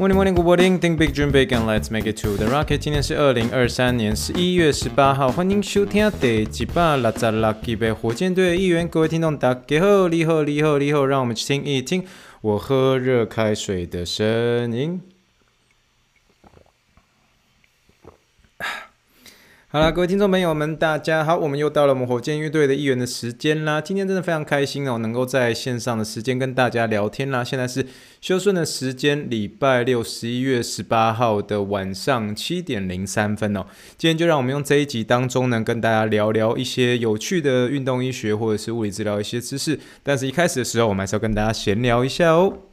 Morning, morning, good morning. Think big, dream big, and let's make it to the rocket. 今天是二零二三年十一月十八号，欢迎收听第几百六十六集的火箭队一员。各位听众，大家好，你好，你好，你好，让我们去听一听我喝热开水的声音。好了，各位听众朋友们，大家好，我们又到了我们火箭乐队的一员的时间啦。今天真的非常开心哦，能够在线上的时间跟大家聊天啦。现在是休顺的时间，礼拜六十一月十八号的晚上七点零三分哦。今天就让我们用这一集当中呢，跟大家聊聊一些有趣的运动医学或者是物理治疗一些知识。但是一开始的时候，我们还是要跟大家闲聊一下哦。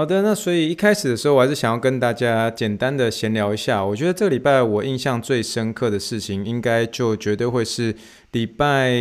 好的，那所以一开始的时候，我还是想要跟大家简单的闲聊一下。我觉得这礼拜我印象最深刻的事情，应该就绝对会是礼拜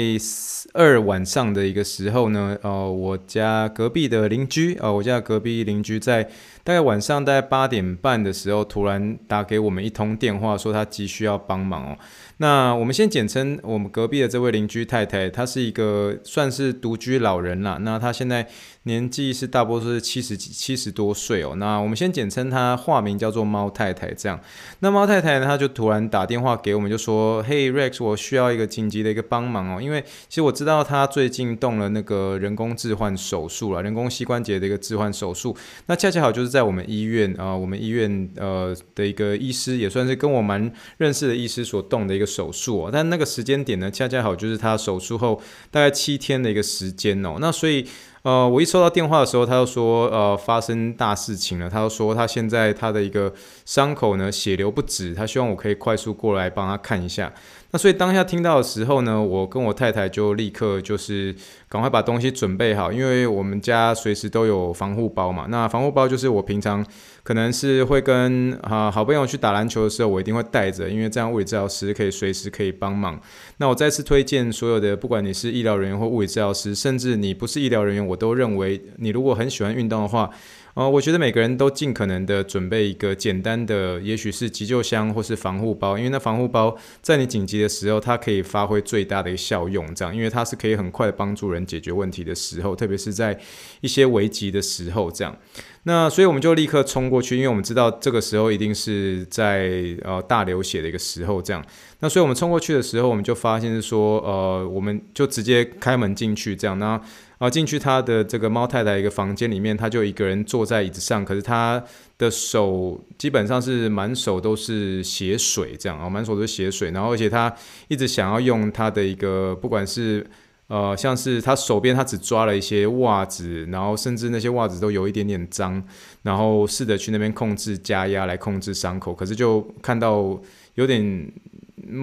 二晚上的一个时候呢。呃，我家隔壁的邻居，呃，我家隔壁邻居在大概晚上大概八点半的时候，突然打给我们一通电话，说他急需要帮忙哦。那我们先简称我们隔壁的这位邻居太太，她是一个算是独居老人啦。那她现在。年纪是大多数是七十几、七十多岁哦。那我们先简称她化名叫做猫太太，这样。那猫太太呢，她就突然打电话给我们，就说：“嘿，Rex，我需要一个紧急的一个帮忙哦，因为其实我知道她最近动了那个人工置换手术了，人工膝关节的一个置换手术。那恰恰好就是在我们医院啊、我们医院呃的一个医师，也算是跟我蛮认识的医师所动的一个手术哦。但那个时间点呢，恰恰好就是她手术后大概七天的一个时间哦。那所以。呃，我一收到电话的时候，他就说，呃，发生大事情了。他就说，他现在他的一个伤口呢，血流不止，他希望我可以快速过来帮他看一下。那所以当下听到的时候呢，我跟我太太就立刻就是赶快把东西准备好，因为我们家随时都有防护包嘛。那防护包就是我平常可能是会跟啊好朋友去打篮球的时候，我一定会带着，因为这样物理治疗师可以随时可以帮忙。那我再次推荐所有的，不管你是医疗人员或物理治疗师，甚至你不是医疗人员，我都认为你如果很喜欢运动的话。呃，我觉得每个人都尽可能的准备一个简单的，也许是急救箱或是防护包，因为那防护包在你紧急的时候，它可以发挥最大的一个效用，这样，因为它是可以很快的帮助人解决问题的时候，特别是在一些危急的时候，这样。那所以我们就立刻冲过去，因为我们知道这个时候一定是在呃大流血的一个时候，这样。那所以我们冲过去的时候，我们就发现是说，呃，我们就直接开门进去，这样。那啊，进去他的这个猫太太一个房间里面，他就一个人坐在椅子上，可是他的手基本上是满手都是血水，这样啊，满手都是血水。然后而且他一直想要用他的一个，不管是呃，像是他手边他只抓了一些袜子，然后甚至那些袜子都有一点点脏，然后试着去那边控制加压来控制伤口，可是就看到有点，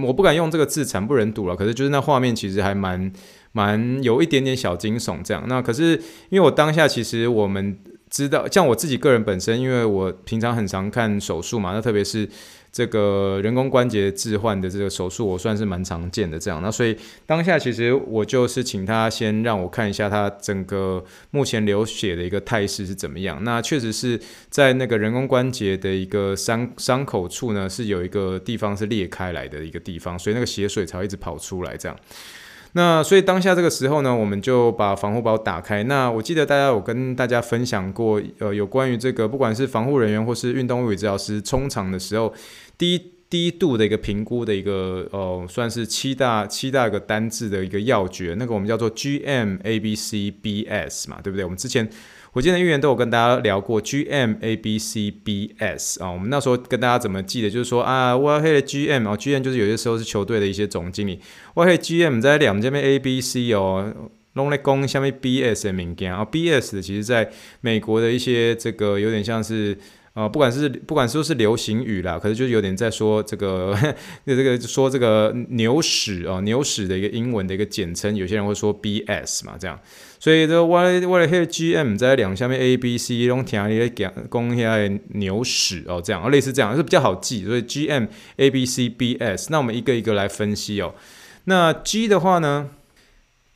我不敢用这个字惨不忍睹了，可是就是那画面其实还蛮。蛮有一点点小惊悚这样，那可是因为我当下其实我们知道，像我自己个人本身，因为我平常很常看手术嘛，那特别是这个人工关节置换的这个手术，我算是蛮常见的这样，那所以当下其实我就是请他先让我看一下他整个目前流血的一个态势是怎么样，那确实是在那个人工关节的一个伤伤口处呢，是有一个地方是裂开来的一个地方，所以那个血水才会一直跑出来这样。那所以当下这个时候呢，我们就把防护包打开。那我记得大家有跟大家分享过，呃，有关于这个，不管是防护人员或是运动物理治疗师冲场的时候，第一低度的一个评估的一个，呃，算是七大七大个单字的一个要诀，那个我们叫做 G M A B C B S 嘛，对不对？我们之前。我今天的预言都有跟大家聊过 G M A B C B S 啊，我们那时候跟大家怎么记的，就是说啊，我黑的 G M 啊，G M 就是有些时候是球队的一些总经理，我黑 G M 在两这边 A B C 哦，拢在讲下面 B S 的物件啊，B S 其实在美国的一些这个有点像是。啊、不管是不管说是流行语啦，可是就有点在说这个，这个说这个牛屎哦，牛屎的一个英文的一个简称，有些人会说 BS 嘛，这样，所以这个我我的黑 GM 在两下面 A B C 拢听你讲讲一下牛屎哦，这样，类似这样是比较好记，所以 GM A B C B S，那我们一个一个来分析哦。那 G 的话呢？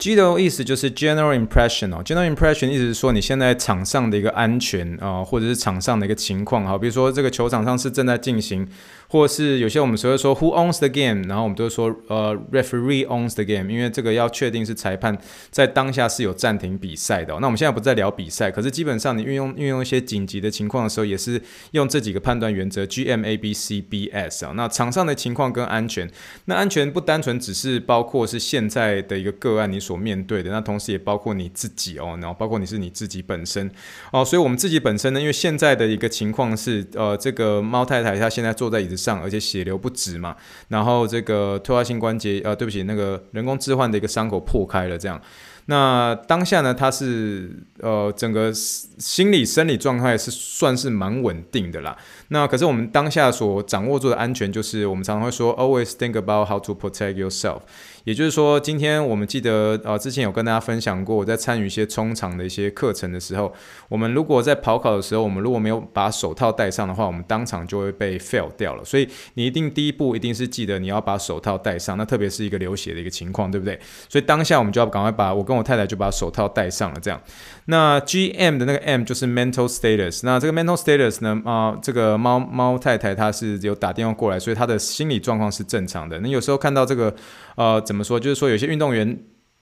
G 的意思就是 general impression 哦，general impression 意思是说你现在场上的一个安全啊、呃，或者是场上的一个情况，好，比如说这个球场上是正在进行。或是有些我们所谓说 Who owns the game，然后我们都说呃 Referee owns the game，因为这个要确定是裁判在当下是有暂停比赛的。那我们现在不在聊比赛，可是基本上你运用运用一些紧急的情况的时候，也是用这几个判断原则 G M A B C B S 啊。那场上的情况跟安全，那安全不单纯只是包括是现在的一个个案你所面对的，那同时也包括你自己哦，然后包括你是你自己本身哦。所以我们自己本身呢，因为现在的一个情况是呃，这个猫太太她现在坐在椅子上，而且血流不止嘛，然后这个退化性关节，呃，对不起，那个人工置换的一个伤口破开了，这样。那当下呢，他是呃，整个心理生理状态是算是蛮稳定的啦。那可是我们当下所掌握住的安全，就是我们常常会说，always think about how to protect yourself。也就是说，今天我们记得呃，之前有跟大家分享过，我在参与一些冲场的一些课程的时候，我们如果在跑考的时候，我们如果没有把手套戴上的话，我们当场就会被 fail 掉了。所以你一定第一步一定是记得你要把手套戴上，那特别是一个流血的一个情况，对不对？所以当下我们就要赶快把我跟我太太就把手套戴上了，这样。那 GM 的那个 M 就是 mental status，那这个 mental status 呢，啊、这个猫猫太太她是有打电话过来，所以她的心理状况是正常的。那有时候看到这个，呃，怎么说？就是说有些运动员。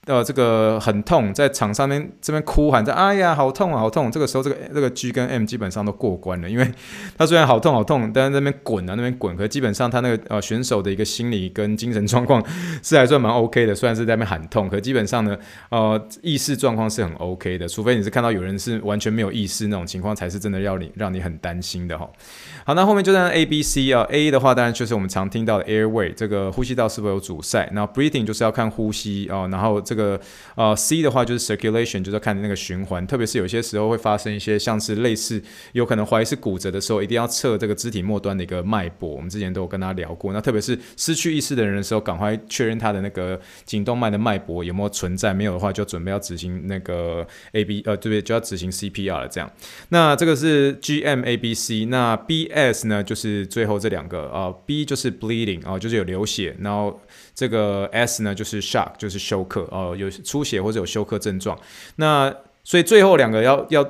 呃，这个很痛，在场上面这边哭喊着，哎呀，好痛啊，好痛！这个时候，这个这个 G 跟 M 基本上都过关了，因为他虽然好痛好痛，但是那边滚啊，那边滚，可基本上他那个呃选手的一个心理跟精神状况是还算蛮 OK 的，虽然是在那边喊痛，可基本上呢，呃，意识状况是很 OK 的，除非你是看到有人是完全没有意识那种情况，才是真的要你让你很担心的哈。好，那后面就在 A B C 啊，A 的话当然就是我们常听到的 airway，这个呼吸道是否有阻塞，那 breathing 就是要看呼吸哦，然后这个呃 C 的话就是 circulation，就是看那个循环，特别是有些时候会发生一些像是类似有可能怀疑是骨折的时候，一定要测这个肢体末端的一个脉搏。我们之前都有跟他聊过，那特别是失去意识的人的时候，赶快确认他的那个颈动脉的脉搏有没有存在，没有的话就准备要执行那个 A B 呃对不对？就要执行 CPR 了这样。那这个是 G M A B C，那 B S 呢就是最后这两个啊、B 就是 bleeding 啊、就是有流血，然后。这个 S 呢，就是 shock，就是休克啊哦，有出血或者有休克症状。那所以最后两个要要。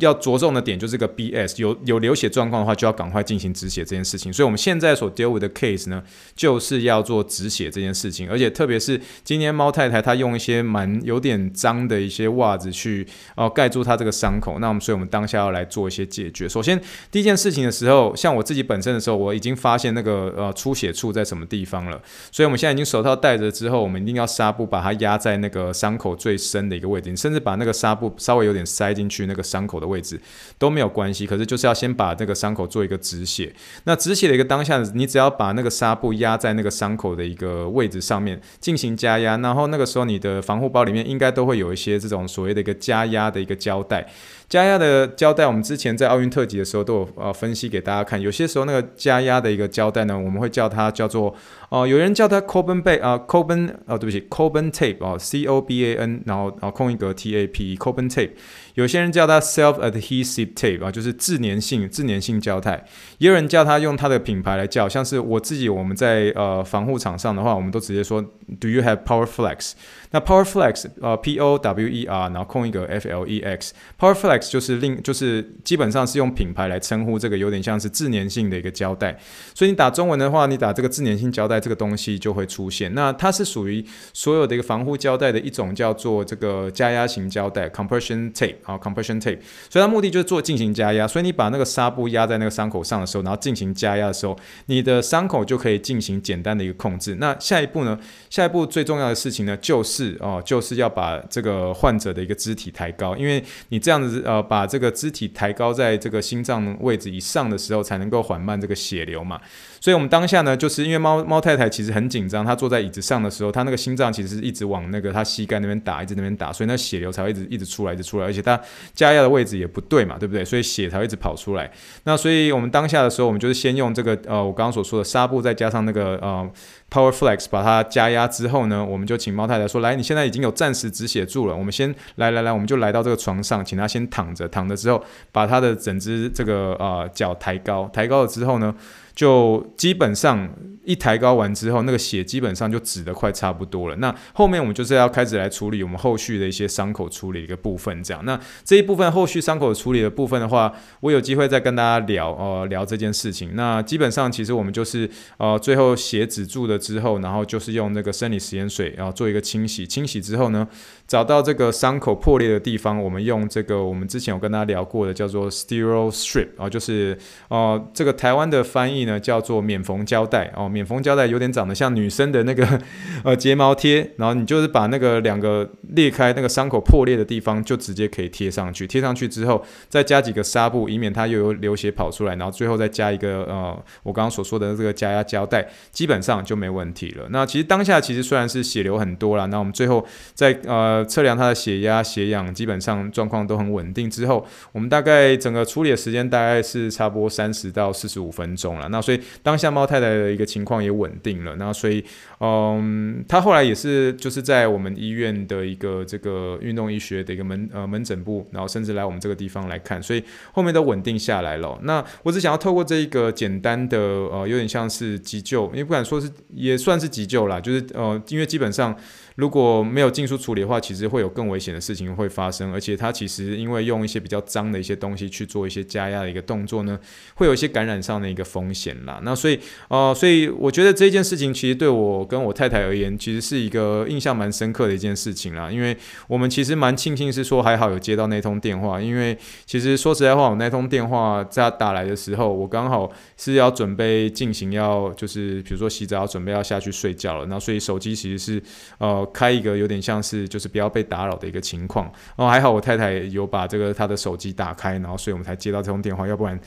要着重的点就是这个 BS 有有流血状况的话，就要赶快进行止血这件事情。所以我们现在所 deal with 的 case 呢，就是要做止血这件事情。而且特别是今天猫太太她用一些蛮有点脏的一些袜子去哦盖住她这个伤口。那我们所以我们当下要来做一些解决。首先第一件事情的时候，像我自己本身的时候，我已经发现那个呃出血处在什么地方了。所以我们现在已经手套戴着之后，我们一定要纱布把它压在那个伤口最深的一个位置，甚至把那个纱布稍微有点塞进去那个伤口的位置都没有关系，可是就是要先把这个伤口做一个止血。那止血的一个当下，你只要把那个纱布压在那个伤口的一个位置上面进行加压，然后那个时候你的防护包里面应该都会有一些这种所谓的一个加压的一个胶带。加压的胶带，我们之前在奥运特辑的时候都有呃分析给大家看。有些时候那个加压的一个胶带呢，我们会叫它叫做哦、有人叫它 Coban 背啊，Coban 哦，对不起，Coban tape 哦，C O B A N，然后然后空一格 T A P，Coban tape。有些人叫它 self-adhesive tape 啊，就是自粘性自粘性胶带。也有人叫它用它的品牌来叫，像是我自己，我们在呃防护场上的话，我们都直接说 Do you have PowerFlex？那 PowerFlex 呃 P O W E R，然后空一个 F L E X，PowerFlex 就是另就是基本上是用品牌来称呼这个有点像是自粘性的一个胶带。所以你打中文的话，你打这个自粘性胶带这个东西就会出现。那它是属于所有的一个防护胶带的一种，叫做这个加压型胶带 （compression tape）。啊，compression tape，所以它目的就是做进行加压，所以你把那个纱布压在那个伤口上的时候，然后进行加压的时候，你的伤口就可以进行简单的一个控制。那下一步呢？下一步最重要的事情呢，就是哦，就是要把这个患者的一个肢体抬高，因为你这样子呃，把这个肢体抬高在这个心脏位置以上的时候，才能够缓慢这个血流嘛。所以我们当下呢，就是因为猫猫太太其实很紧张，她坐在椅子上的时候，她那个心脏其实一直往那个她膝盖那边打，一直那边打，所以那血流才会一直一直出来，一直出来，而且她加压的位置置也不对嘛，对不对？所以血才会一直跑出来。那所以我们当下的时候，我们就是先用这个呃，我刚刚所说的纱布，再加上那个呃 Power Flex 把它加压之后呢，我们就请猫太太说：“来，你现在已经有暂时止血住了，我们先来来来，我们就来到这个床上，请她先躺着，躺着之后，把她的整只这个呃脚抬高，抬高了之后呢。”就基本上一抬高完之后，那个血基本上就止得快差不多了。那后面我们就是要开始来处理我们后续的一些伤口处理的一个部分，这样。那这一部分后续伤口处理的部分的话，我有机会再跟大家聊呃聊这件事情。那基本上其实我们就是呃最后血止住了之后，然后就是用那个生理食盐水，然后做一个清洗。清洗之后呢，找到这个伤口破裂的地方，我们用这个我们之前有跟大家聊过的叫做 Stero Strip 啊，就是呃这个台湾的翻译。呢叫做免缝胶带哦，免缝胶带有点长得像女生的那个 呃睫毛贴，然后你就是把那个两个裂开那个伤口破裂的地方，就直接可以贴上去。贴上去之后，再加几个纱布，以免它又有流血跑出来。然后最后再加一个呃，我刚刚所说的这个加压胶带，基本上就没问题了。那其实当下其实虽然是血流很多了，那我们最后在呃测量他的血压、血氧，基本上状况都很稳定之后，我们大概整个处理的时间大概是差不多三十到四十五分钟了。那所以当下猫太太的一个情况也稳定了，那所以，嗯，她后来也是就是在我们医院的一个这个运动医学的一个门呃门诊部，然后甚至来我们这个地方来看，所以后面都稳定下来了。那我只想要透过这一个简单的呃，有点像是急救，因为不敢说是也算是急救啦，就是呃，因为基本上。如果没有尽速处理的话，其实会有更危险的事情会发生，而且它其实因为用一些比较脏的一些东西去做一些加压的一个动作呢，会有一些感染上的一个风险啦。那所以，呃，所以我觉得这件事情其实对我跟我太太而言，其实是一个印象蛮深刻的一件事情啦。因为我们其实蛮庆幸是说还好有接到那通电话，因为其实说实在话，我那通电话在打来的时候，我刚好是要准备进行要就是比如说洗澡准备要下去睡觉了，那所以手机其实是呃。开一个有点像是就是不要被打扰的一个情况，哦，还好我太太有把这个她的手机打开，然后所以我们才接到这通电话，要不然，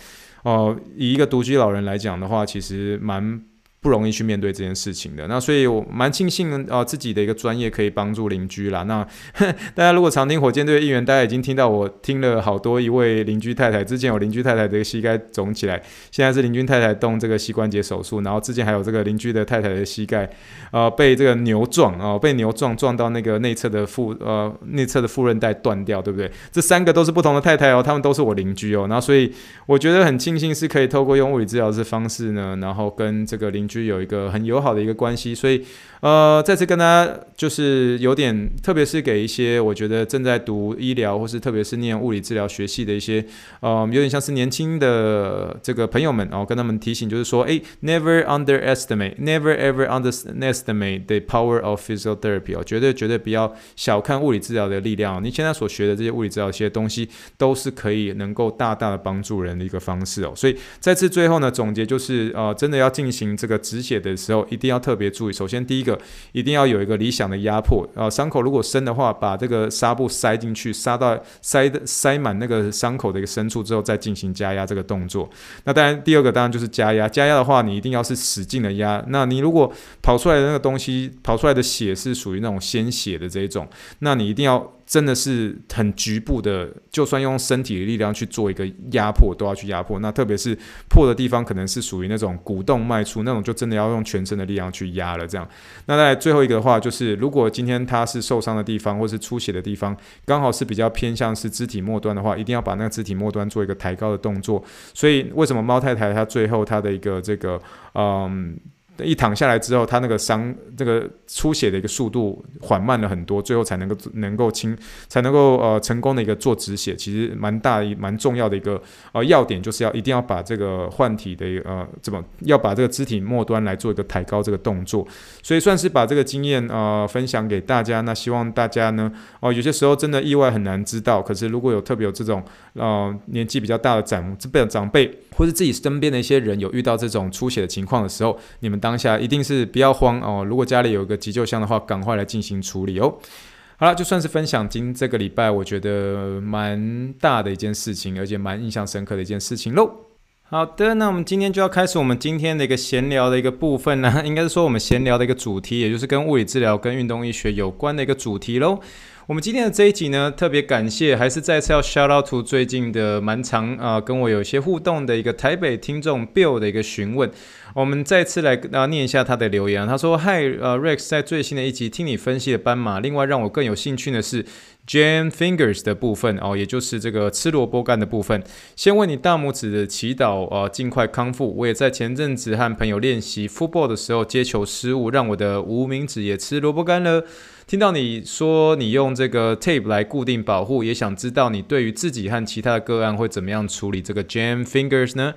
哦，以一个独居老人来讲的话，其实蛮。不容易去面对这件事情的，那所以我蛮庆幸啊、呃，自己的一个专业可以帮助邻居啦。那 大家如果常听火箭队议员，大家已经听到我听了好多一位邻居太太，之前有邻居太太这个膝盖肿起来，现在是邻居太太动这个膝关节手术，然后之前还有这个邻居的太太的膝盖呃被这个牛撞啊、被牛撞撞到那个内侧的副呃内侧的副韧带断掉，对不对？这三个都是不同的太太哦，他们都是我邻居哦。然后所以我觉得很庆幸是可以透过用物理治疗的方式呢，然后跟这个邻居。有一个很友好的一个关系，所以呃，再次跟大家就是有点，特别是给一些我觉得正在读医疗或是特别是念物理治疗学系的一些呃，有点像是年轻的这个朋友们，然后跟他们提醒，就是说，哎，never underestimate，never ever underestimate the power of physical therapy 哦，绝对绝对不要小看物理治疗的力量。你现在所学的这些物理治疗一些东西，都是可以能够大大的帮助人的一个方式哦。所以再次最后呢，总结就是呃，真的要进行这个。止血的时候一定要特别注意。首先，第一个一定要有一个理想的压迫啊，伤口如果深的话，把这个纱布塞进去，塞到塞的塞满那个伤口的一个深处之后，再进行加压这个动作。那当然，第二个当然就是加压。加压的话，你一定要是使劲的压。那你如果跑出来的那个东西，跑出来的血是属于那种鲜血的这一种，那你一定要。真的是很局部的，就算用身体的力量去做一个压迫，都要去压迫。那特别是破的地方，可能是属于那种骨动脉处那种，就真的要用全身的力量去压了。这样，那在最后一个的话，就是如果今天他是受伤的地方，或是出血的地方，刚好是比较偏向是肢体末端的话，一定要把那个肢体末端做一个抬高的动作。所以为什么猫太太她最后她的一个这个嗯。一躺下来之后，他那个伤这个出血的一个速度缓慢了很多，最后才能够能够清，才能够呃成功的一个做止血，其实蛮大一蛮重要的一个呃要点，就是要一定要把这个换体的呃怎么要把这个肢体末端来做一个抬高这个动作，所以算是把这个经验呃分享给大家。那希望大家呢哦、有些时候真的意外很难知道，可是如果有特别有这种呃年纪比较大的长这辈长辈或是自己身边的一些人有遇到这种出血的情况的时候，你们当下一定是不要慌哦。如果家里有个急救箱的话，赶快来进行处理哦。好了，就算是分享今这个礼拜我觉得蛮大的一件事情，而且蛮印象深刻的一件事情喽。好的，那我们今天就要开始我们今天的一个闲聊的一个部分呢，应该是说我们闲聊的一个主题，也就是跟物理治疗跟运动医学有关的一个主题喽。我们今天的这一集呢，特别感谢，还是再次要 shout out to 最近的蛮长啊、跟我有一些互动的一个台北听众 Bill 的一个询问。我们再次来啊念一下他的留言，他说：“嗨，呃，Rex，在最新的一集听你分析的斑马，另外让我更有兴趣的是。” Jam fingers 的部分哦，也就是这个吃萝卜干的部分。先为你大拇指的祈祷啊，尽快康复。我也在前阵子和朋友练习 football 的时候接球失误，让我的无名指也吃萝卜干了。听到你说你用这个 tape 来固定保护，也想知道你对于自己和其他的个案会怎么样处理这个 jam fingers 呢？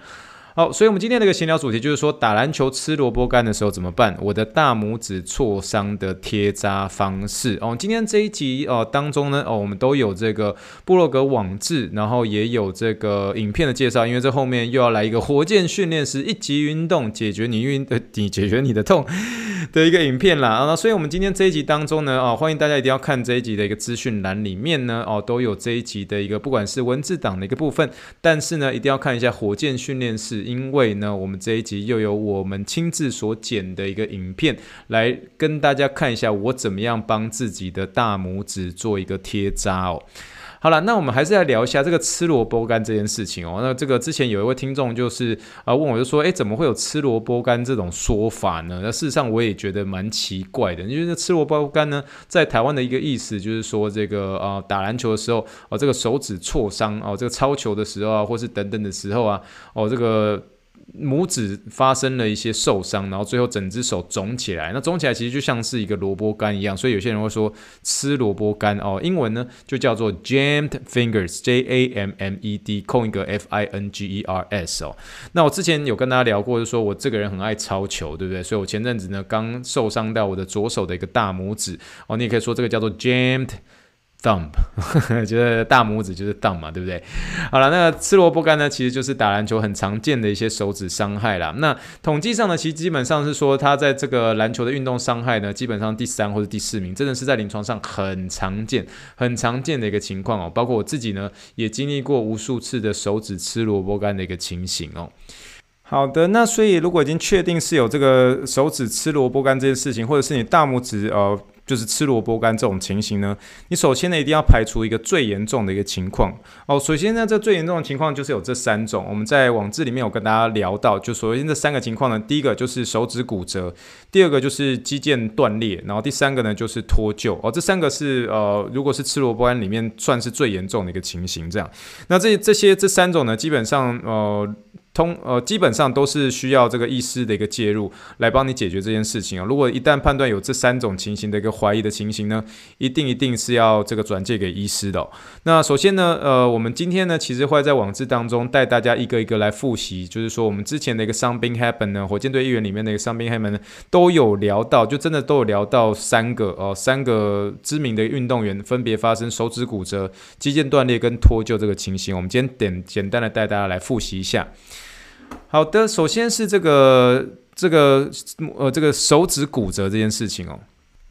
好，所以，我们今天的一个闲聊主题就是说，打篮球吃萝卜干的时候怎么办？我的大拇指挫伤的贴扎方式哦。今天这一集哦当中呢，哦，我们都有这个部落格网志，然后也有这个影片的介绍，因为这后面又要来一个火箭训练师一级运动解决你运呃，你解决你的痛的一个影片啦啊。所以，我们今天这一集当中呢，哦，欢迎大家一定要看这一集的一个资讯栏里面呢，哦，都有这一集的一个不管是文字档的一个部分，但是呢，一定要看一下火箭训练师。因为呢，我们这一集又有我们亲自所剪的一个影片，来跟大家看一下我怎么样帮自己的大拇指做一个贴扎哦。好了，那我们还是来聊一下这个吃萝卜干这件事情哦。那这个之前有一位听众就是啊问我就说，诶，怎么会有吃萝卜干这种说法呢？那事实上我也觉得蛮奇怪的，因为这吃萝卜干呢，在台湾的一个意思就是说这个啊打篮球的时候哦，这个手指挫伤哦，这个抄球的时候啊，或是等等的时候啊，哦这个。拇指发生了一些受伤，然后最后整只手肿起来。那肿起来其实就像是一个萝卜干一样，所以有些人会说吃萝卜干哦。英文呢就叫做 jammed fingers，J A M M E D，空一个 F I N G E R S 哦。那我之前有跟大家聊过，就说我这个人很爱操球，对不对？所以我前阵子呢刚受伤到我的左手的一个大拇指哦，你也可以说这个叫做 jammed。Thumb，就是大拇指就是 thumb 嘛，对不对？好了，那吃萝卜干呢，其实就是打篮球很常见的一些手指伤害啦。那统计上呢，其实基本上是说，它在这个篮球的运动伤害呢，基本上第三或者第四名，真的是在临床上很常见、很常见的一个情况哦。包括我自己呢，也经历过无数次的手指吃萝卜干的一个情形哦。好的，那所以如果已经确定是有这个手指吃萝卜干这件事情，或者是你大拇指呃。就是吃萝卜干这种情形呢，你首先呢一定要排除一个最严重的一个情况哦。首先呢，这最严重的情况就是有这三种，我们在网志里面有跟大家聊到，就首先这三个情况呢，第一个就是手指骨折，第二个就是肌腱断裂，然后第三个呢就是脱臼哦。这三个是呃，如果是吃萝卜干里面算是最严重的一个情形，这样。那这这些这三种呢，基本上呃。通呃，基本上都是需要这个医师的一个介入来帮你解决这件事情啊。如果一旦判断有这三种情形的一个怀疑的情形呢，一定一定是要这个转介给医师的。那首先呢，呃，我们今天呢，其实会在网志当中带大家一个一个来复习，就是说我们之前的一个伤兵 happen 呢，火箭队议员里面的一个伤兵 happen 呢，都有聊到，就真的都有聊到三个哦，三个知名的运动员分别发生手指骨折、肌腱断裂跟脱臼这个情形。我们今天点简单的带大家来复习一下。好的，首先是这个这个呃这个手指骨折这件事情哦。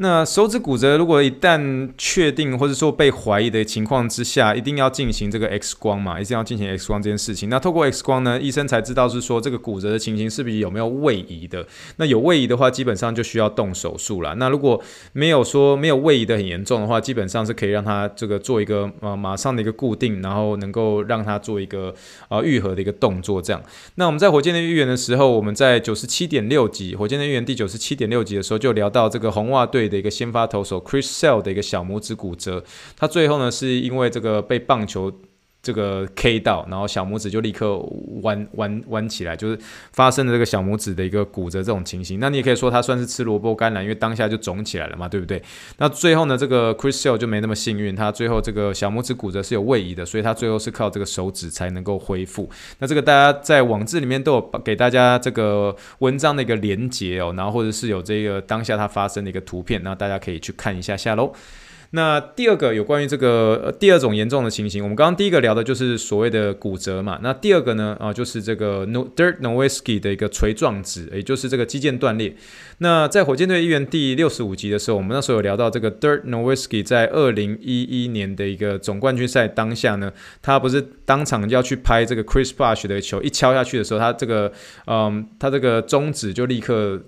那手指骨折，如果一旦确定或者说被怀疑的情况之下，一定要进行这个 X 光嘛，一定要进行 X 光这件事情。那透过 X 光呢，医生才知道是说这个骨折的情形是不是有没有位移的。那有位移的话，基本上就需要动手术了。那如果没有说没有位移的很严重的话，基本上是可以让他这个做一个呃马上的一个固定，然后能够让他做一个呃愈合的一个动作。这样。那我们在火箭的预言的时候，我们在九十七点六集火箭的预言第九十七点六集的时候就聊到这个红袜队的一个先发投手 Chris Sale 的一个小拇指骨折，他最后呢是因为这个被棒球这个 K 到，然后小拇指就立刻弯弯弯起来，就是发生了这个小拇指的一个骨折这种情形。那你也可以说他算是吃萝卜干了，因为当下就肿起来了嘛，对不对？那最后呢，这个 Chris Sale 就没那么幸运，他最后这个小拇指骨折是有位移的，所以他最后是靠这个手指才能够恢复。那这个大家在网志里面都有给大家这个文章的一个连接哦，然后或者是有这个当下它发生的一个图片，那大家可以去看一下下喽。那第二个有关于这个呃第二种严重的情形，我们刚刚第一个聊的就是所谓的骨折嘛。那第二个呢啊就是这个 Dirt Nowitzki 的一个锤状指，也就是这个肌腱断裂。那在火箭队一员第六十五集的时候，我们那时候有聊到这个 Dirt Nowitzki 在二零一一年的一个总冠军赛当下呢，他不是当场要去拍这个 Chris Bosh 的球，一敲下去的时候，他这个嗯他这个中指就立刻。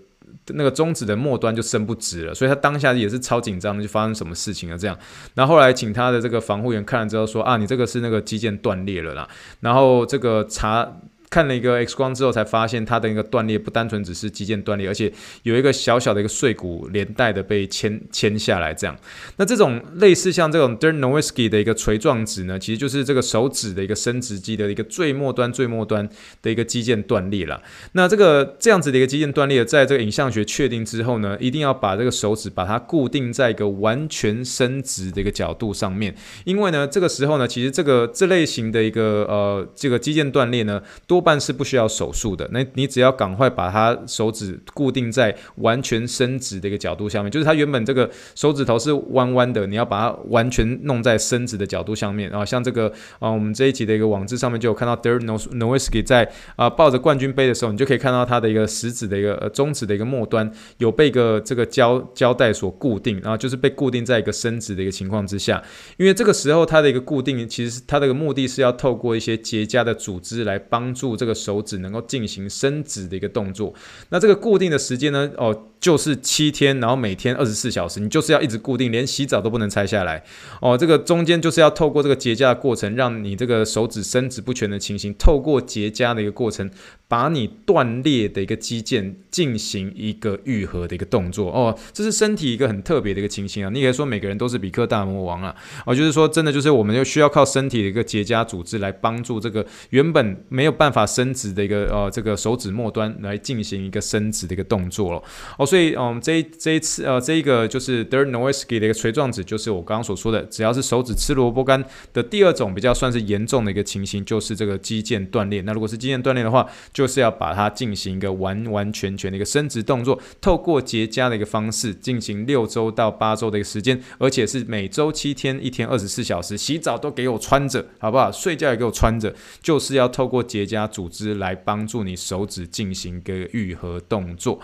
那个中指的末端就伸不直了，所以他当下也是超紧张的，就发生什么事情了这样。然后后来请他的这个防护员看了之后说啊，你这个是那个肌腱断裂了啦。然后这个查。看了一个 X 光之后，才发现它的一个断裂不单纯只是肌腱断裂，而且有一个小小的一个碎骨连带的被牵牵下来。这样，那这种类似像这种 Dernowiski 的一个锤状指呢，其实就是这个手指的一个伸直肌的一个最末端、最末端的一个肌腱断裂了。那这个这样子的一个肌腱断裂，在这个影像学确定之后呢，一定要把这个手指把它固定在一个完全伸直的一个角度上面，因为呢，这个时候呢，其实这个这类型的一个呃这个肌腱断裂呢，多。半是不需要手术的，那你只要赶快把它手指固定在完全伸直的一个角度下面，就是它原本这个手指头是弯弯的，你要把它完全弄在伸直的角度上面啊。像这个啊，我们这一集的一个网志上面就有看到 d e r n o w i s k y 在啊抱着冠军杯的时候，你就可以看到他的一个食指的一个呃中指的一个末端有被一个这个胶胶带所固定，然后就是被固定在一个伸直的一个情况之下。因为这个时候它的一个固定，其实它的一个目的是要透过一些结痂的组织来帮助。这个手指能够进行伸直的一个动作，那这个固定的时间呢？哦。就是七天，然后每天二十四小时，你就是要一直固定，连洗澡都不能拆下来哦。这个中间就是要透过这个结痂的过程，让你这个手指伸直不全的情形，透过结痂的一个过程，把你断裂的一个肌腱进行一个愈合的一个动作哦。这是身体一个很特别的一个情形啊。你可以说每个人都是比克大魔王啊，哦，就是说真的就是我们就需要靠身体的一个结痂组织来帮助这个原本没有办法伸直的一个呃这个手指末端来进行一个伸直的一个动作了哦。所以，嗯，这这一次，呃，这一个就是 Dirk Nowitzki 的一个锤状指，就是我刚刚所说的，只要是手指吃萝卜干的第二种比较算是严重的一个情形，就是这个肌腱断裂。那如果是肌腱断裂的话，就就是要把它进行一个完完全全的一个伸直动作，透过结痂的一个方式进行六周到八周的一个时间，而且是每周七天，一天二十四小时，洗澡都给我穿着，好不好？睡觉也给我穿着，就是要透过结痂组织来帮助你手指进行一个愈合动作。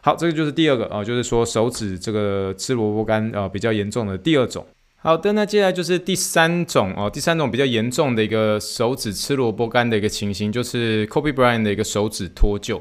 好，这个就是第二个啊、哦，就是说手指这个吃萝卜干啊比较严重的第二种。好的，那接下来就是第三种哦，第三种比较严重的一个手指吃萝卜干的一个情形，就是 Kobe Bryant 的一个手指脱臼。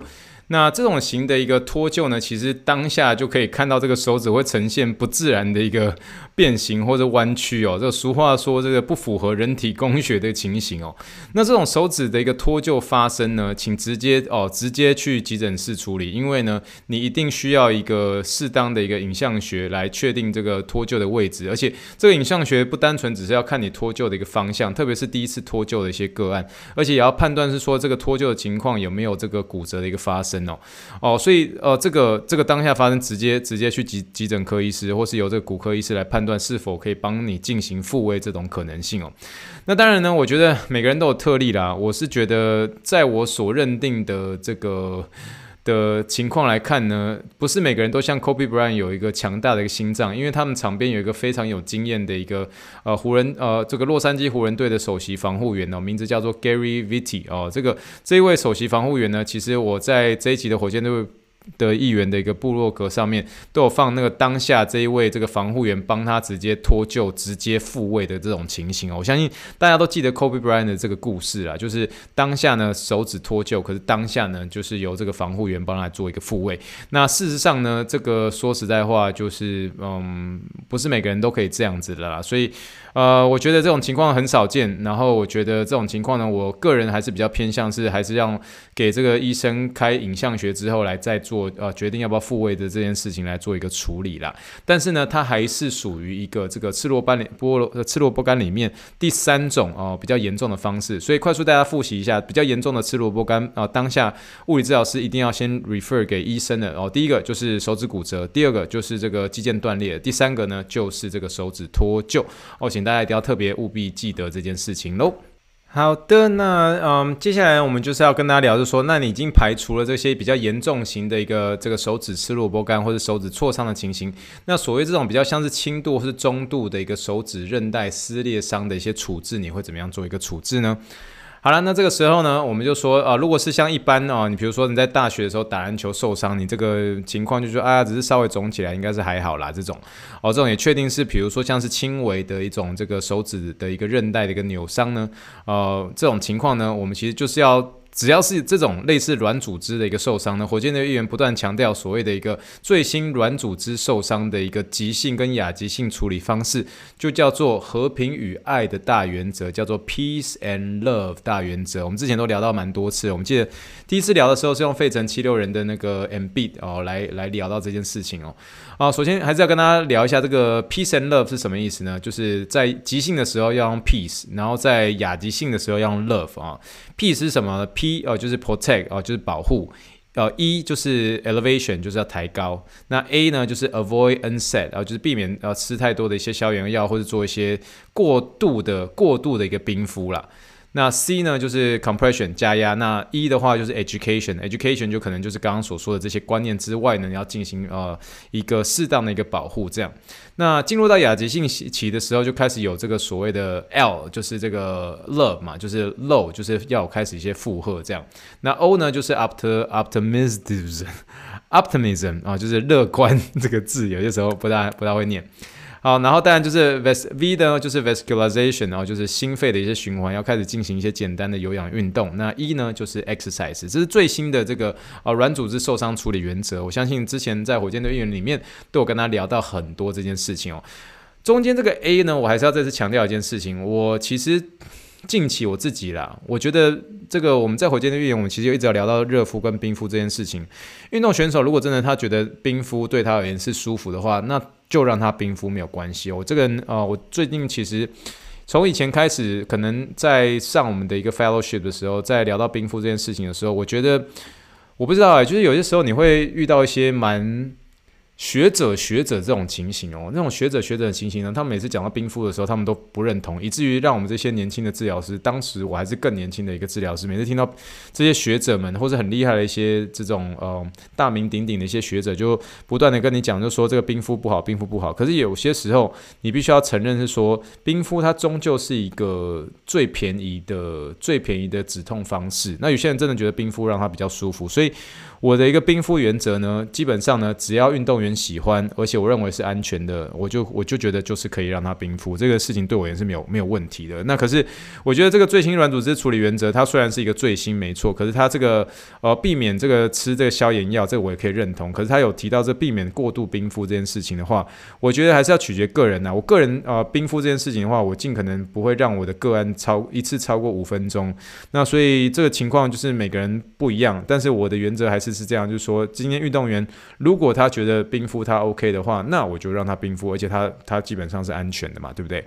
那这种型的一个脱臼呢，其实当下就可以看到这个手指会呈现不自然的一个变形或者弯曲哦。这个俗话说这个不符合人体工学的情形哦。那这种手指的一个脱臼发生呢，请直接哦直接去急诊室处理，因为呢你一定需要一个适当的一个影像学来确定这个脱臼的位置，而且这个影像学不单纯只是要看你脱臼的一个方向，特别是第一次脱臼的一些个案，而且也要判断是说这个脱臼的情况有没有这个骨折的一个发生。哦，所以呃，这个这个当下发生，直接直接去急急诊科医师，或是由这个骨科医师来判断是否可以帮你进行复位这种可能性哦。那当然呢，我觉得每个人都有特例啦。我是觉得，在我所认定的这个。的情况来看呢，不是每个人都像 Kobe Bryant 有一个强大的一个心脏，因为他们场边有一个非常有经验的一个呃湖人呃这个洛杉矶湖人队的首席防护员哦，名字叫做 Gary Vitti 哦，这个这一位首席防护员呢，其实我在这一集的火箭队。的议员的一个部落格上面都有放那个当下这一位这个防护员帮他直接脱臼、直接复位的这种情形哦，我相信大家都记得 Kobe Bryant 的这个故事啊，就是当下呢手指脱臼，可是当下呢就是由这个防护员帮他做一个复位。那事实上呢，这个说实在话就是嗯，不是每个人都可以这样子的啦，所以。呃，我觉得这种情况很少见，然后我觉得这种情况呢，我个人还是比较偏向是还是让给这个医生开影像学之后来再做呃决定要不要复位的这件事情来做一个处理啦。但是呢，它还是属于一个这个吃萝卜里菠吃萝卜干里面第三种哦、比较严重的方式，所以快速大家复习一下比较严重的吃萝卜干啊、当下物理治疗师一定要先 refer 给医生的哦、第一个就是手指骨折，第二个就是这个肌腱断裂，第三个呢就是这个手指脱臼哦。请大家一定要特别务必记得这件事情喽。好的，那嗯，接下来我们就是要跟大家聊，就说，那你已经排除了这些比较严重型的一个这个手指吃萝卜干或者手指挫伤的情形，那所谓这种比较像是轻度或是中度的一个手指韧带撕裂伤的一些处置，你会怎么样做一个处置呢？好了，那这个时候呢，我们就说啊，如果是像一般哦，你比如说你在大学的时候打篮球受伤，你这个情况就说啊，只是稍微肿起来，应该是还好啦。这种哦，这种也确定是，比如说像是轻微的一种这个手指的一个韧带的一个扭伤呢，呃，这种情况呢，我们其实就是要。只要是这种类似软组织的一个受伤呢，火箭队议员不断强调所谓的一个最新软组织受伤的一个急性跟亚急性处理方式，就叫做和平与爱的大原则，叫做 Peace and Love 大原则。我们之前都聊到蛮多次，我们记得第一次聊的时候是用费城七六人的那个 MBIT 哦来来聊到这件事情哦。啊，首先还是要跟大家聊一下这个 Peace and Love 是什么意思呢？就是在急性的时候要用 Peace，然后在亚急性的时候要用 Love 啊。Peace 是什么呢一哦，就是 protect 哦，就是保护。呃，E 就是 elevation，就是要抬高。那 A 呢，就是 avoid NSAID，然后就是避免呃吃太多的一些消炎药，或者做一些过度的过度的一个冰敷啦。那 C 呢，就是 compression 加压。那 E 的话就是 education，education 就可能就是刚刚所说的这些观念之外呢，要进行呃一个适当的一个保护。这样，那进入到亚急性期的时候，就开始有这个所谓的 L，就是这个 love 嘛，就是 low，就是要开始一些负荷这样。那 O 呢，就是 after optimism，optimism 啊，就是乐观 这个字，有些时候不大不大会念。好，然后当然就是 V，V 的就是 vascularization，然后就是心肺的一些循环，要开始进行一些简单的有氧运动。那 E 呢就是 exercise，这是最新的这个啊软组织受伤处理原则。我相信之前在火箭队议员里面都有跟他聊到很多这件事情哦。中间这个 A 呢，我还是要再次强调一件事情，我其实。近期我自己啦，我觉得这个我们在火箭队议员，我们其实一直要聊到热敷跟冰敷这件事情。运动选手如果真的他觉得冰敷对他而言是舒服的话，那就让他冰敷没有关系。我这个人啊、呃，我最近其实从以前开始，可能在上我们的一个 fellowship 的时候，在聊到冰敷这件事情的时候，我觉得我不知道啊、就是有些时候你会遇到一些蛮。学者学者这种情形哦，那种学者学者的情形呢，他们每次讲到冰敷的时候，他们都不认同，以至于让我们这些年轻的治疗师，当时我还是更年轻的一个治疗师，每次听到这些学者们或者很厉害的一些这种呃大名鼎鼎的一些学者，就不断的跟你讲，就说这个冰敷不好，冰敷不好。可是有些时候，你必须要承认是说，冰敷它终究是一个最便宜的、最便宜的止痛方式。那有些人真的觉得冰敷让他比较舒服，所以。我的一个冰敷原则呢，基本上呢，只要运动员喜欢，而且我认为是安全的，我就我就觉得就是可以让他冰敷，这个事情对我也是没有没有问题的。那可是我觉得这个最新软组织处理原则，它虽然是一个最新没错，可是它这个呃避免这个吃这个消炎药，这个我也可以认同。可是它有提到这避免过度冰敷这件事情的话，我觉得还是要取决个人呐。我个人呃冰敷这件事情的话，我尽可能不会让我的个案超一次超过五分钟。那所以这个情况就是每个人不一样，但是我的原则还是。是这样，就是说，今天运动员如果他觉得冰敷他 OK 的话，那我就让他冰敷，而且他他基本上是安全的嘛，对不对？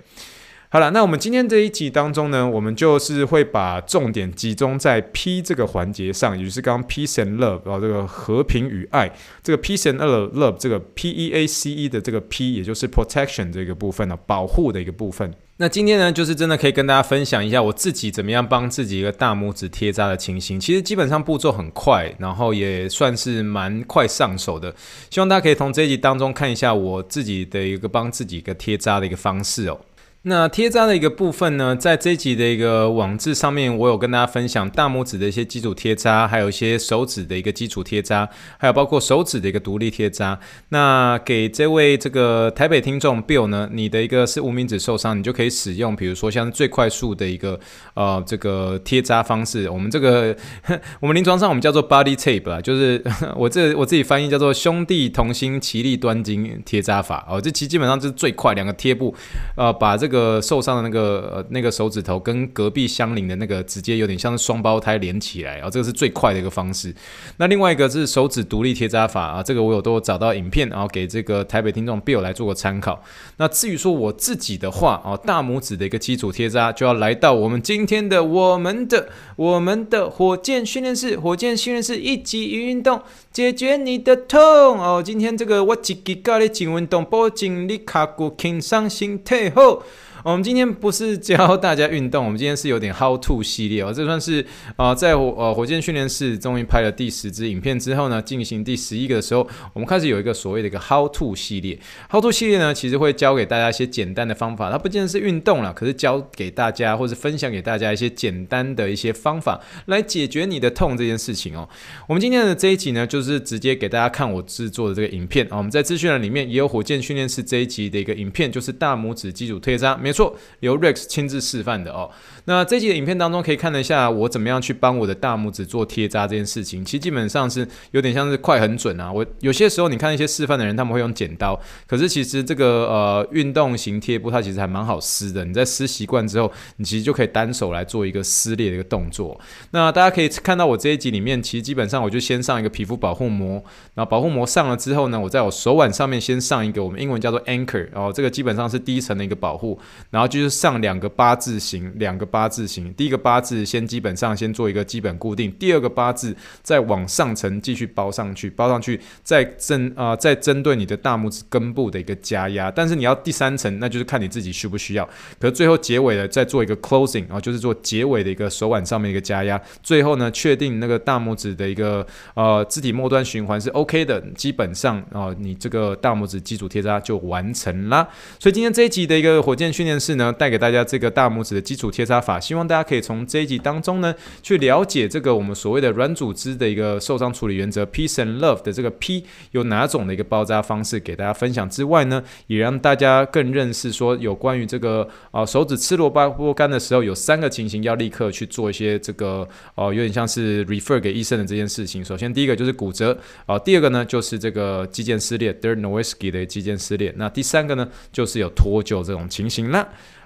好了，那我们今天这一集当中呢，我们就是会把重点集中在 P 这个环节上，也就是刚刚 Peace and Love 啊，这个和平与爱，这个 Peace and Love 这个 P E A C E 的这个 P，也就是 Protection 这个部分呢，保护的一个部分。那今天呢，就是真的可以跟大家分享一下我自己怎么样帮自己一个大拇指贴扎的情形。其实基本上步骤很快，然后也算是蛮快上手的。希望大家可以从这一集当中看一下我自己的一个帮自己一个贴扎的一个方式哦。那贴扎的一个部分呢，在这一集的一个网志上面，我有跟大家分享大拇指的一些基础贴扎，还有一些手指的一个基础贴扎，还有包括手指的一个独立贴扎。那给这位这个台北听众 Bill 呢，你的一个是无名指受伤，你就可以使用，比如说像最快速的一个呃这个贴扎方式。我们这个 我们临床上我们叫做 Body Tape 啊，就是 我这我自己翻译叫做兄弟同心，其利断金贴扎法哦。这其基本上就是最快两个贴布，呃，把这个。个受伤的那个呃那个手指头跟隔壁相邻的那个直接有点像是双胞胎连起来啊，这个是最快的一个方式。那另外一个是手指独立贴扎法啊，这个我有都找到影片，然后给这个台北听众 Bill 来做个参考。那至于说我自己的话啊，大拇指的一个基础贴扎就要来到我们今天的我们的我们的火箭训练室，火箭训练室一级运动解决你的痛哦。今天这个我自己教你静运动，保证你脚骨轻松，身体好。我们今天不是教大家运动，我们今天是有点 How to 系列哦，这算是啊、在火呃火箭训练室终于拍了第十支影片之后呢，进行第十一个的时候，我们开始有一个所谓的一个 How to 系列。How to 系列呢，其实会教给大家一些简单的方法，它不见得是运动了，可是教给大家或是分享给大家一些简单的一些方法来解决你的痛这件事情哦。我们今天的这一集呢，就是直接给大家看我制作的这个影片啊。我们在资讯栏里面也有火箭训练室这一集的一个影片，就是大拇指基础贴扎，没没错，由 Rex 亲自示范的哦。那这集的影片当中可以看了一下我怎么样去帮我的大拇指做贴扎这件事情，其实基本上是有点像是快很准啊。我有些时候你看一些示范的人，他们会用剪刀，可是其实这个呃运动型贴布它其实还蛮好撕的。你在撕习惯之后，你其实就可以单手来做一个撕裂的一个动作。那大家可以看到我这一集里面，其实基本上我就先上一个皮肤保护膜，然后保护膜上了之后呢，我在我手腕上面先上一个我们英文叫做 anchor，然后这个基本上是第一层的一个保护，然后就是上两个八字形，两个八字形，第一个八字先基本上先做一个基本固定，第二个八字再往上层继续包上去，包上去再针啊、再针对你的大拇指根部的一个加压，但是你要第三层，那就是看你自己需不需要。可是最后结尾的再做一个 closing，然后就是做结尾的一个手腕上面一个加压，最后呢确定那个大拇指的一个呃肢体末端循环是 OK 的，基本上啊、你这个大拇指基础贴扎就完成啦。所以今天这一集的一个火箭训练室呢，带给大家这个大拇指的基础贴扎法，希望大家可以从这一集当中呢去了解这个我们所谓的软组织的一个受伤处理原则 Peace and Love 的这个 P 有哪种的一个包扎方式给大家分享之外呢，也让大家更认识说有关于这个啊、手指吃萝卜干的时候有三个情形要立刻去做一些这个哦、有点像是 refer 给医生的这件事情。首先第一个就是骨折啊、第二个呢就是这个肌腱撕裂 Dirk Nowitzki 的肌腱撕裂，那第三个呢就是有脱臼这种情形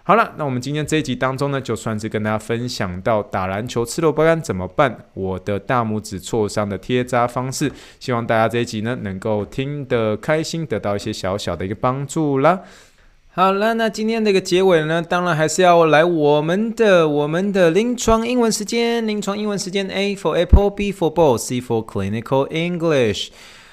好了，那我们今天这一集当中呢，就算是跟大家分享到打篮球吃萝卜干怎么办，我的大拇指挫伤的贴扎方式，希望大家这一集呢能够听得开心，得到一些小小的一个帮助啦。好了，那今天这个结尾呢，当然还是要来我们的我们的临床英文时间，临床英文时间 A for Apple，B for Ball，C for Clinical English。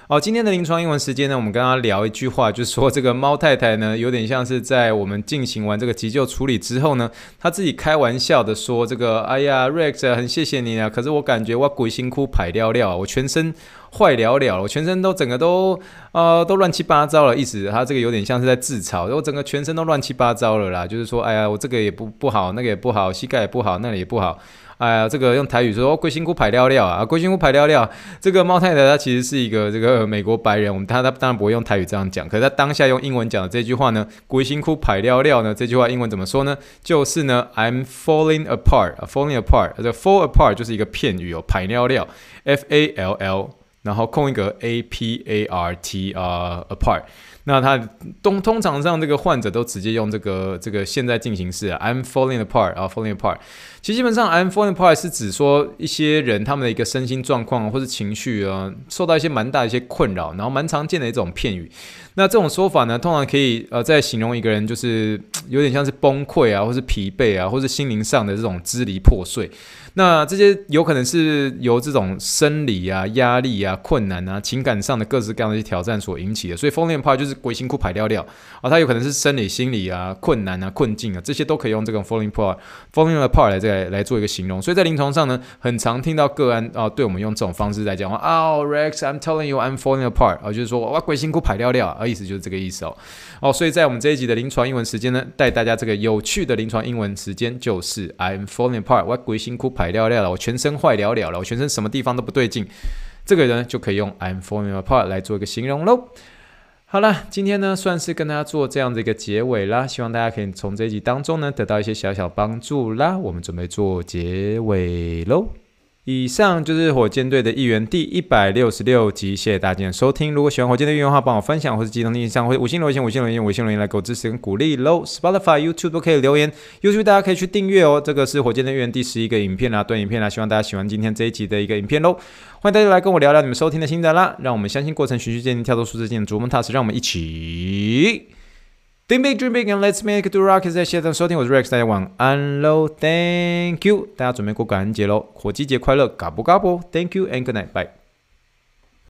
好，今天的临床英文时间呢，我们跟大家聊一句话，就是说这个猫太太呢，有点像是在我们进行完这个急救处理之后呢，她自己开玩笑的说：“这个，哎呀，Rex，很谢谢你啊，可是我感觉我鬼辛苦排尿尿，我全身坏了了，我全身都整个都呃都乱七八糟了。”意思，他这个有点像是在自嘲，我整个全身都乱七八糟了啦，就是说，哎呀，我这个也不不好，那个也不好，膝盖也不好，那里也不好。哎呀，这个用台语说“龟心菇排尿尿”啊，龟心菇排尿尿。这个猫太太她其实是一个这个美国白人，我们她她当然不会用台语这样讲，可是她当下用英文讲的这句话呢，“龟心菇排尿尿”呢，这句话英文怎么说呢？就是呢，“I'm falling apart”，“falling apart”，这 “fall apart” 就是一个片语哦，排尿尿，F A L L，然后空一个 A P A R T 啊，apart。那他通通常上这个患者都直接用这个这个现在进行式，I'm falling apart 啊，falling apart。其实基本上，I'm falling apart 是指说一些人他们的一个身心状况或是情绪啊，受到一些蛮大的一些困扰，然后蛮常见的一种片语。那这种说法呢，通常可以呃，在形容一个人就是有点像是崩溃啊，或是疲惫啊，或是心灵上的这种支离破碎。那这些有可能是由这种生理啊、压力啊、困难啊、情感上的各式各样的一些挑战所引起的，所以 falling apart 就是鬼辛苦排尿尿啊，它有可能是生理、心理啊、困难啊、困境啊，这些都可以用这个 falling apart、falling apart 来再来做一个形容。所以在临床上呢，很常听到个案啊，对我们用这种方式来讲话啊，Rex，I'm telling you，I'm falling apart 啊，就是说哇，鬼辛苦排尿尿啊，意思就是这个意思哦。哦，所以在我们这一集的临床英文时间呢，带大家这个有趣的临床英文时间就是 I'm falling apart，我鬼辛苦排。坏料料了，我全身坏了了了，我全身什么地方都不对劲，这个人就可以用 I'm falling apart 来做一个形容喽。好了，今天呢算是跟大家做这样的一个结尾啦，希望大家可以从这一集当中呢得到一些小小帮助啦。我们准备做结尾喽。以上就是火箭队的一员第一百六十六集，谢谢大家的收听。如果喜欢火箭队的员的话，帮我分享或是激动印象，或者五星留言、五星留言、五星留言来给我支持跟鼓励喽。Spotify、YouTube 都可以留言，YouTube 大家可以去订阅哦。这个是火箭队员第十一个影片啦，短影片啦，希望大家喜欢今天这一集的一个影片喽。欢迎大家来跟我聊聊你们收听的心得啦，让我们相信过程循序渐进，跳脱舒适圈，逐梦踏实，让我们一起。Think big, dream big, and let's make it to rock！谢谢大家收听，我是 Rex，大家晚安喽，Thank you！大家准备过感恩节喽，火鸡节快乐，嘎不嘎不？Thank you and good night，bye。